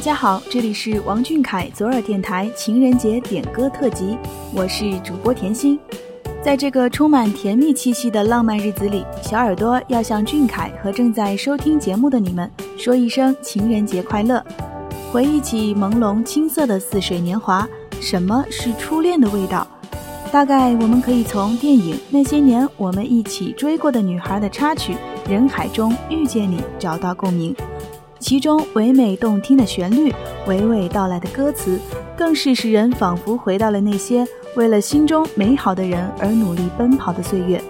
大家好，这里是王俊凯左耳电台情人节点歌特辑，我是主播甜心。在这个充满甜蜜气息的浪漫日子里，小耳朵要向俊凯和正在收听节目的你们说一声情人节快乐。回忆起朦胧青涩的似水年华，什么是初恋的味道？大概我们可以从电影《那些年我们一起追过的女孩》的插曲《人海中遇见你》找到共鸣。其中唯美动听的旋律，娓娓道来的歌词，更是使人仿佛回到了那些为了心中美好的人而努力奔跑的岁月。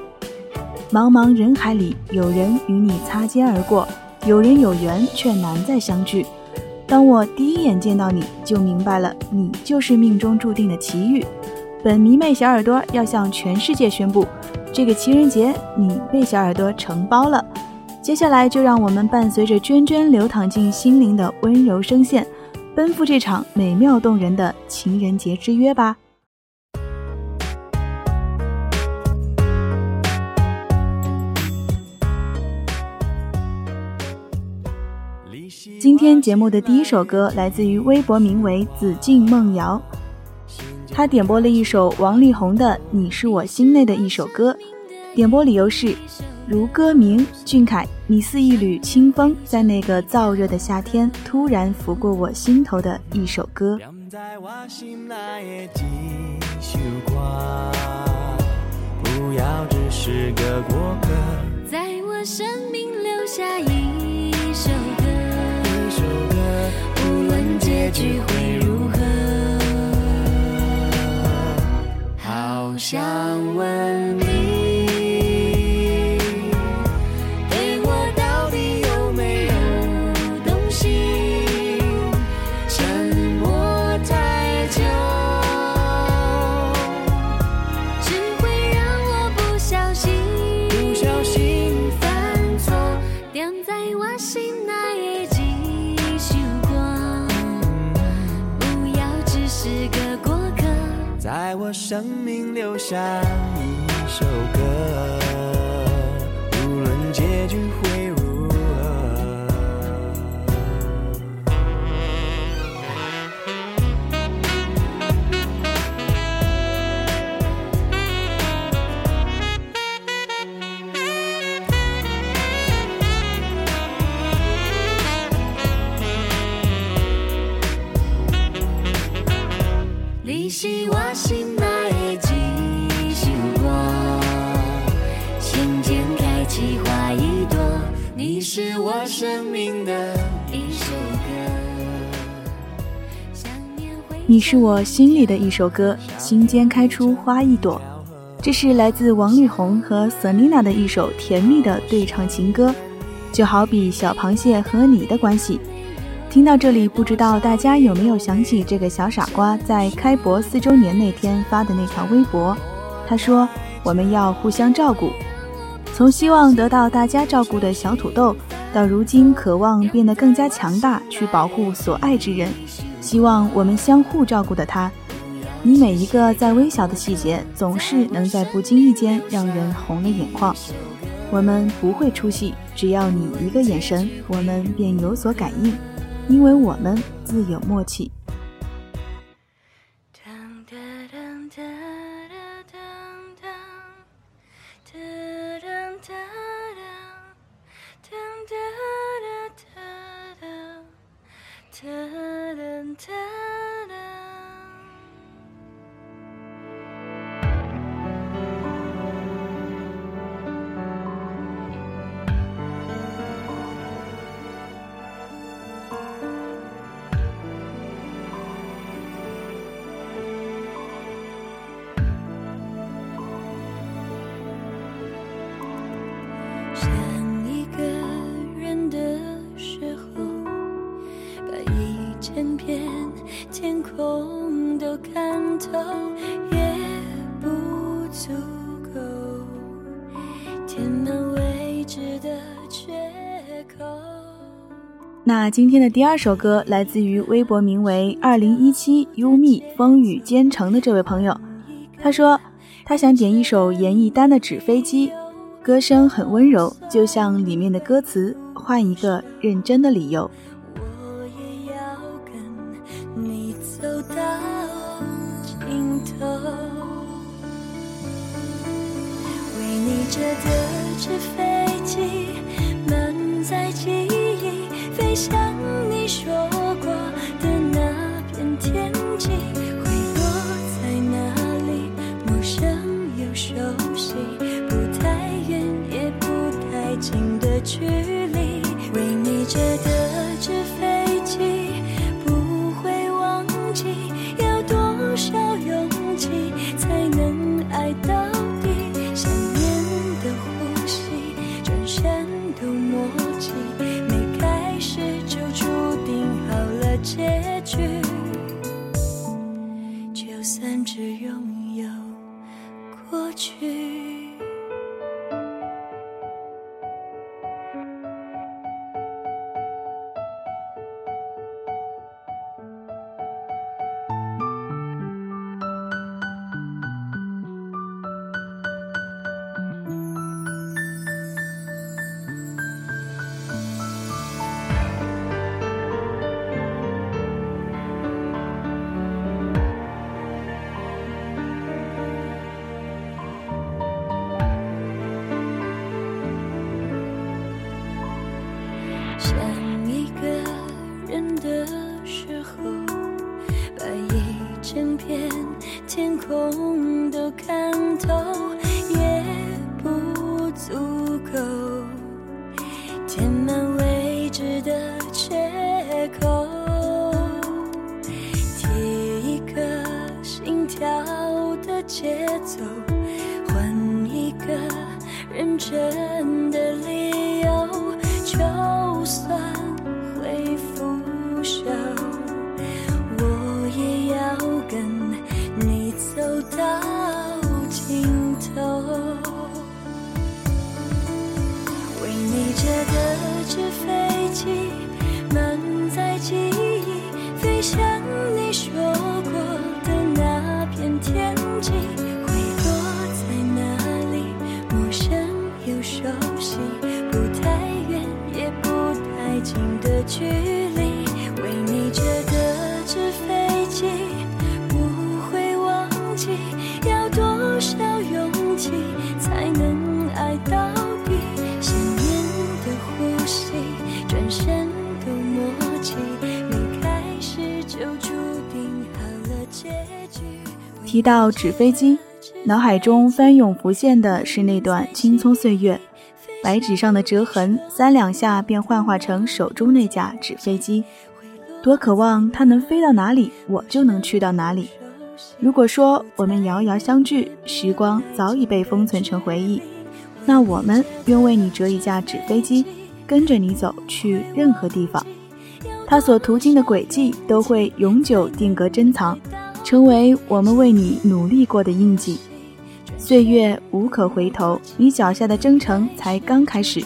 茫茫人海里，有人与你擦肩而过，有人有缘却难再相聚。当我第一眼见到你，就明白了，你就是命中注定的奇遇。本迷妹小耳朵要向全世界宣布，这个情人节你被小耳朵承包了。接下来，就让我们伴随着涓涓流淌进心灵的温柔声线，奔赴这场美妙动人的情人节之约吧。今天节目的第一首歌来自于微博名为“紫禁梦瑶”，他点播了一首王力宏的《你是我心内的一首歌》，点播理由是。如歌名，俊凯，你似一缕清风，在那个燥热的夏天，突然拂过我心头的一首歌。不要只是个过客，在我生命留下一首歌。一首歌，无论结局会如何，好想问生命留下一首歌，无论结局是我心里的一首歌，心间开出花一朵。这是来自王力宏和 Selina 的一首甜蜜的对唱情歌，就好比小螃蟹和你的关系。听到这里，不知道大家有没有想起这个小傻瓜在开博四周年那天发的那条微博？他说：“我们要互相照顾。”从希望得到大家照顾的小土豆，到如今渴望变得更加强大，去保护所爱之人，希望我们相互照顾的他，你每一个再微小的细节，总是能在不经意间让人红了眼眶。我们不会出戏，只要你一个眼神，我们便有所感应，因为我们自有默契。足够填满未知的缺口那今天的第二首歌来自于微博名为“二零一七优蜜风雨兼程”的这位朋友，他说他想点一首严艺丹的《纸飞机》，歌声很温柔，就像里面的歌词，换一个认真的理由。纸飞机，满载记忆，飞向你说过的那片天际。节奏换一个认真的理由就算会腐朽我也要跟你走到尽头。为你折的纸飞机的距离为你折的纸飞机不会忘记要多少勇气才能爱到底想念的呼吸转身都默契一开始就注定好了结局提到纸飞机脑海中翻涌浮现的是那段青葱岁月。白纸上的折痕，三两下便幻化成手中那架纸飞机。多渴望它能飞到哪里，我就能去到哪里。如果说我们遥遥相聚，时光早已被封存成回忆，那我们愿为你折一架纸飞机，跟着你走去任何地方。它所途经的轨迹都会永久定格珍藏。成为我们为你努力过的印记，岁月无可回头，你脚下的征程才刚开始。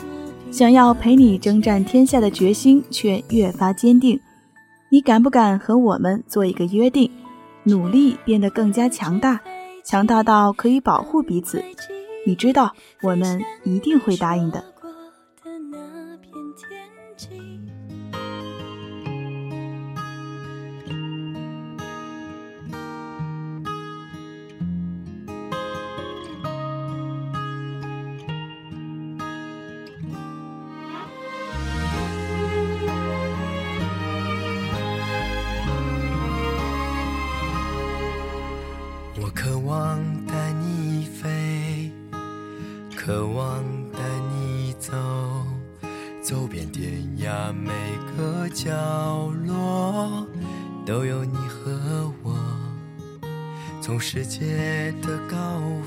想要陪你征战天下的决心却越发坚定。你敢不敢和我们做一个约定？努力变得更加强大，强大到可以保护彼此。你知道，我们一定会答应的。界的高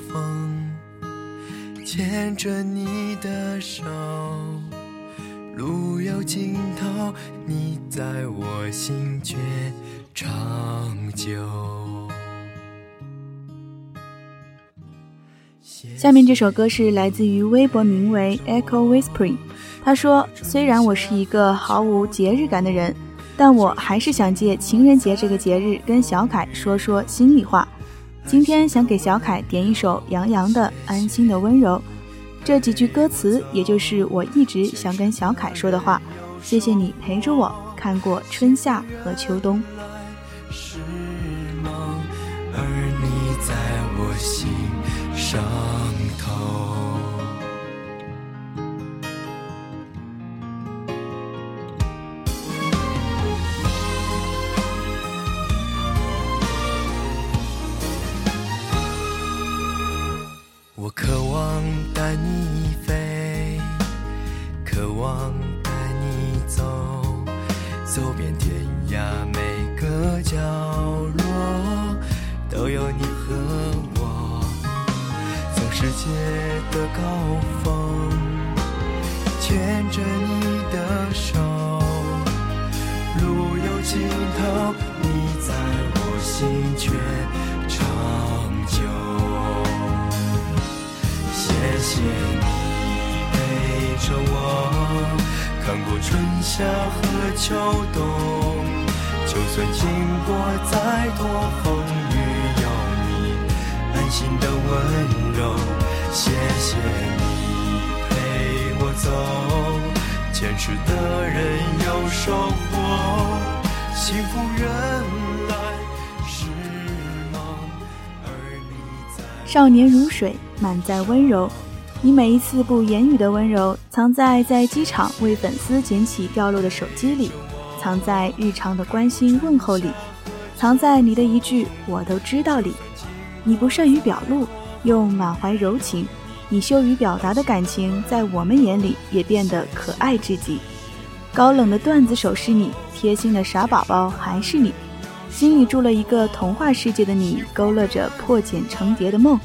峰，牵着你的手，路有尽头，你在我心却长久。下面这首歌是来自于微博名为 Echo Whispering。他说：“虽然我是一个毫无节日感的人，但我还是想借情人节这个节日跟小凯说说心里话。今天想给小凯点一首杨洋的《安心的温柔》，这几句歌词也就是我一直想跟小凯说的话。谢谢你陪着我看过春夏和秋冬。”春夏和秋冬，就算经过再多风雨，有你安心的温柔。谢谢你陪我走，坚持的人有收获。幸福原来是梦，而你在。少年如水，满载温柔。你每一次不言语的温柔，藏在在机场为粉丝捡起掉落的手机里，藏在日常的关心问候里，藏在你的一句“我都知道”里。你不善于表露，又满怀柔情，你羞于表达的感情，在我们眼里也变得可爱至极。高冷的段子手是你，贴心的傻宝宝还是你，心里住了一个童话世界的你，勾勒着破茧成蝶的梦。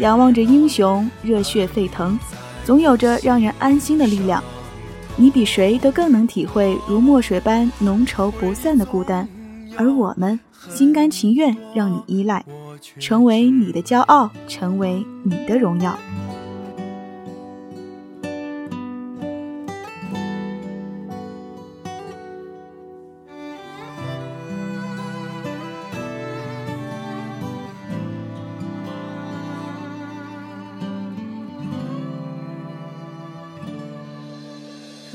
仰望着英雄，热血沸腾，总有着让人安心的力量。你比谁都更能体会如墨水般浓稠不散的孤单，而我们心甘情愿让你依赖，成为你的骄傲，成为你的荣耀。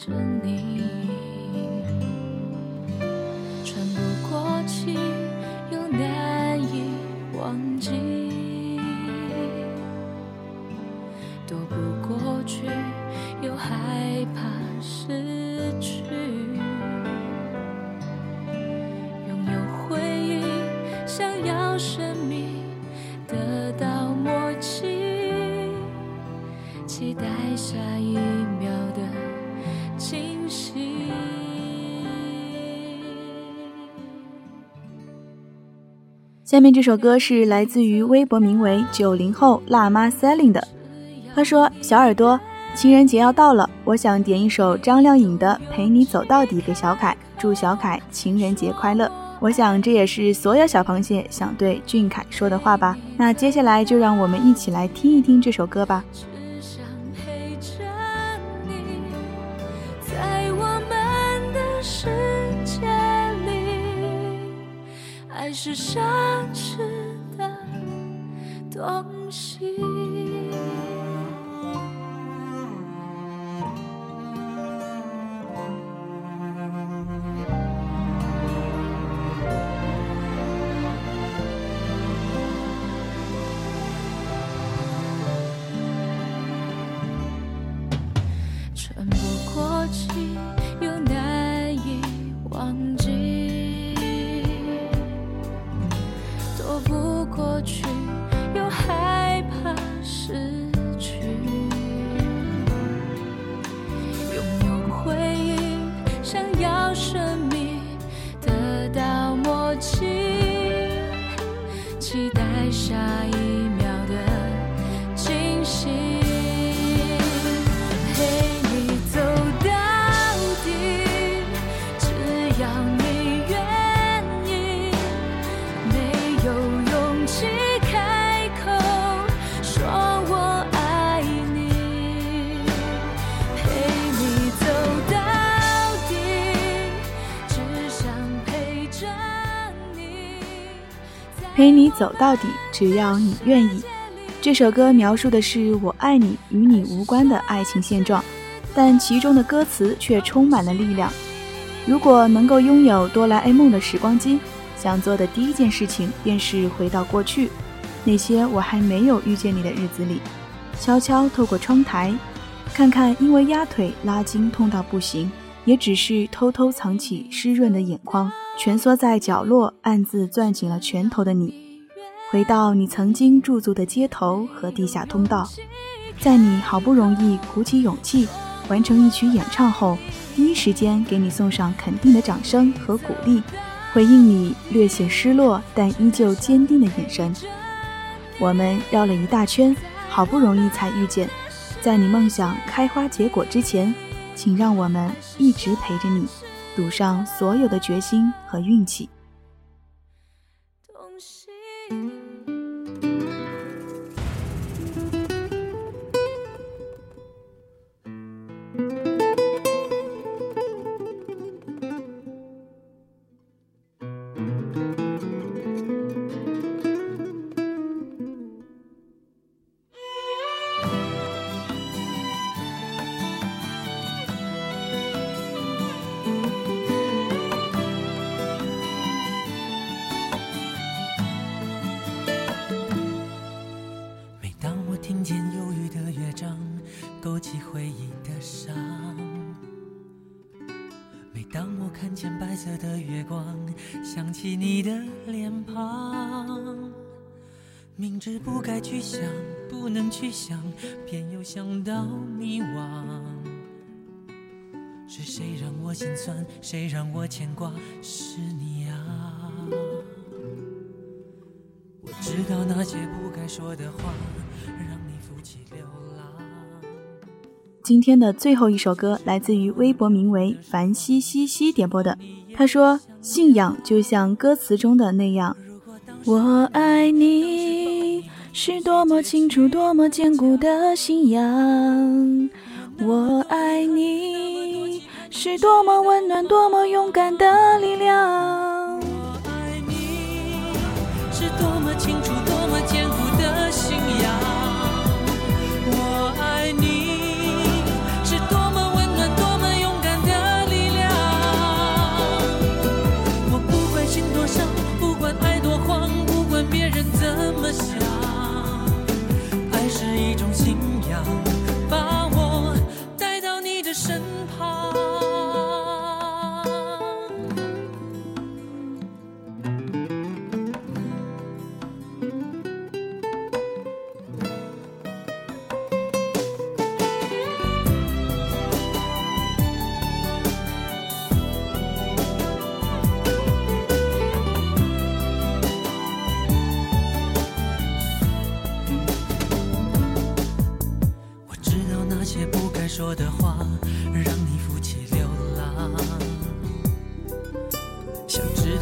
着你，下面这首歌是来自于微博名为“九零后辣妈 Selin” 的。他说：“小耳朵，情人节要到了，我想点一首张靓颖的《陪你走到底》给小凯，祝小凯情人节快乐。我想这也是所有小螃蟹想对俊凯说的话吧。那接下来就让我们一起来听一听这首歌吧。”是奢侈的东西。陪你走到底，只要你愿意。这首歌描述的是我爱你与你无关的爱情现状，但其中的歌词却充满了力量。如果能够拥有哆啦 A 梦的时光机，想做的第一件事情便是回到过去，那些我还没有遇见你的日子里，悄悄透过窗台，看看因为压腿拉筋痛到不行，也只是偷偷藏起湿润的眼眶，蜷缩在角落暗自攥紧了拳头的你，回到你曾经驻足的街头和地下通道，在你好不容易鼓起勇气完成一曲演唱后，第一时间给你送上肯定的掌声和鼓励。回应你略显失落但依旧坚定的眼神，我们绕了一大圈，好不容易才遇见。在你梦想开花结果之前，请让我们一直陪着你，赌上所有的决心和运气。明知不该去想，不能去想，偏又想到迷惘。是谁让我心酸？谁让我牵挂？是你啊！我知道那些不该说的话，让你负气流浪。今天的最后一首歌来自于微博名为“凡西西西”点播的，他说：“信仰就像歌词中的那样。”我爱你，是多么清楚、多么坚固的信仰。我爱你，是多么温暖、多么勇敢的力量。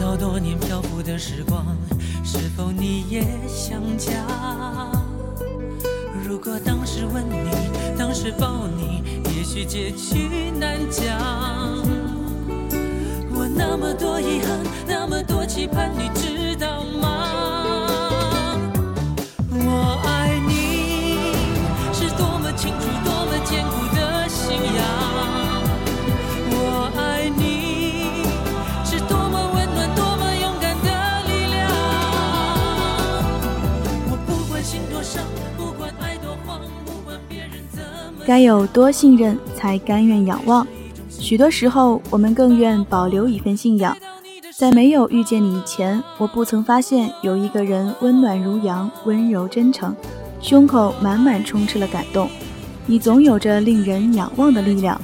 好多年漂浮的时光，是否你也想家？如果当时吻你，当时抱你，也许结局难讲。我那么多遗憾，那么多期盼，你知道吗？该有多信任，才甘愿仰望。许多时候，我们更愿保留一份信仰。在没有遇见你以前，我不曾发现有一个人温暖如阳，温柔真诚，胸口满满充斥了感动。你总有着令人仰望的力量。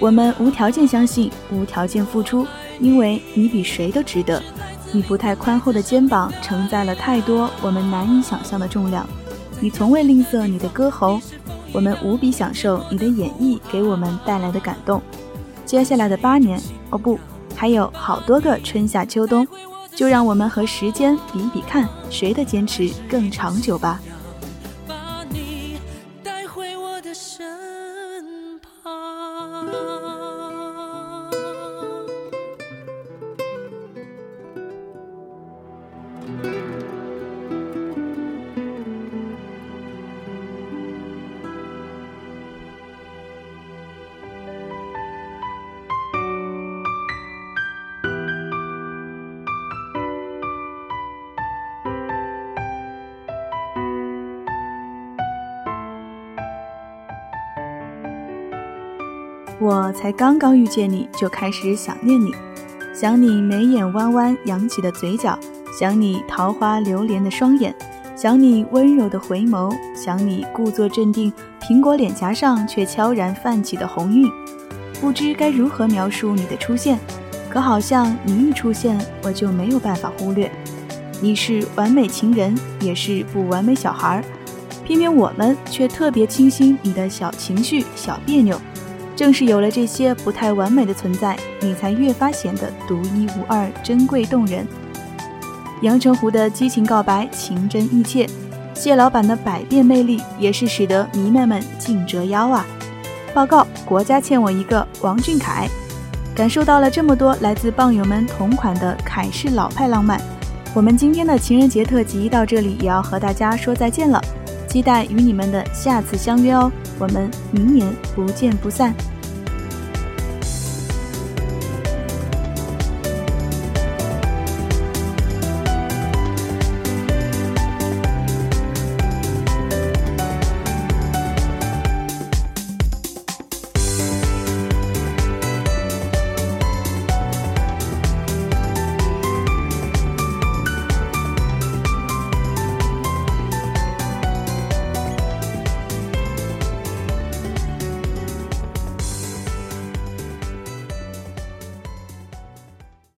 我们无条件相信，无条件付出，因为你比谁都值得。你不太宽厚的肩膀承载了太多我们难以想象的重量。你从未吝啬你的歌喉。我们无比享受你的演绎给我们带来的感动。接下来的八年，哦不，还有好多个春夏秋冬，就让我们和时间比比看，谁的坚持更长久吧。我才刚刚遇见你就开始想念你，想你眉眼弯弯扬起的嘴角，想你桃花流连的双眼，想你温柔的回眸，想你故作镇定，苹果脸颊上却悄然泛起的红晕。不知该如何描述你的出现，可好像你一出现，我就没有办法忽略。你是完美情人，也是不完美小孩儿，偏偏我们却特别倾心你的小情绪、小别扭。正是有了这些不太完美的存在，你才越发显得独一无二、珍贵动人。阳澄湖的激情告白，情真意切；谢老板的百变魅力，也是使得迷妹们尽折腰啊！报告，国家欠我一个王俊凯。感受到了这么多来自棒友们同款的凯式老派浪漫，我们今天的情人节特辑到这里也要和大家说再见了。期待与你们的下次相约哦，我们明年不见不散。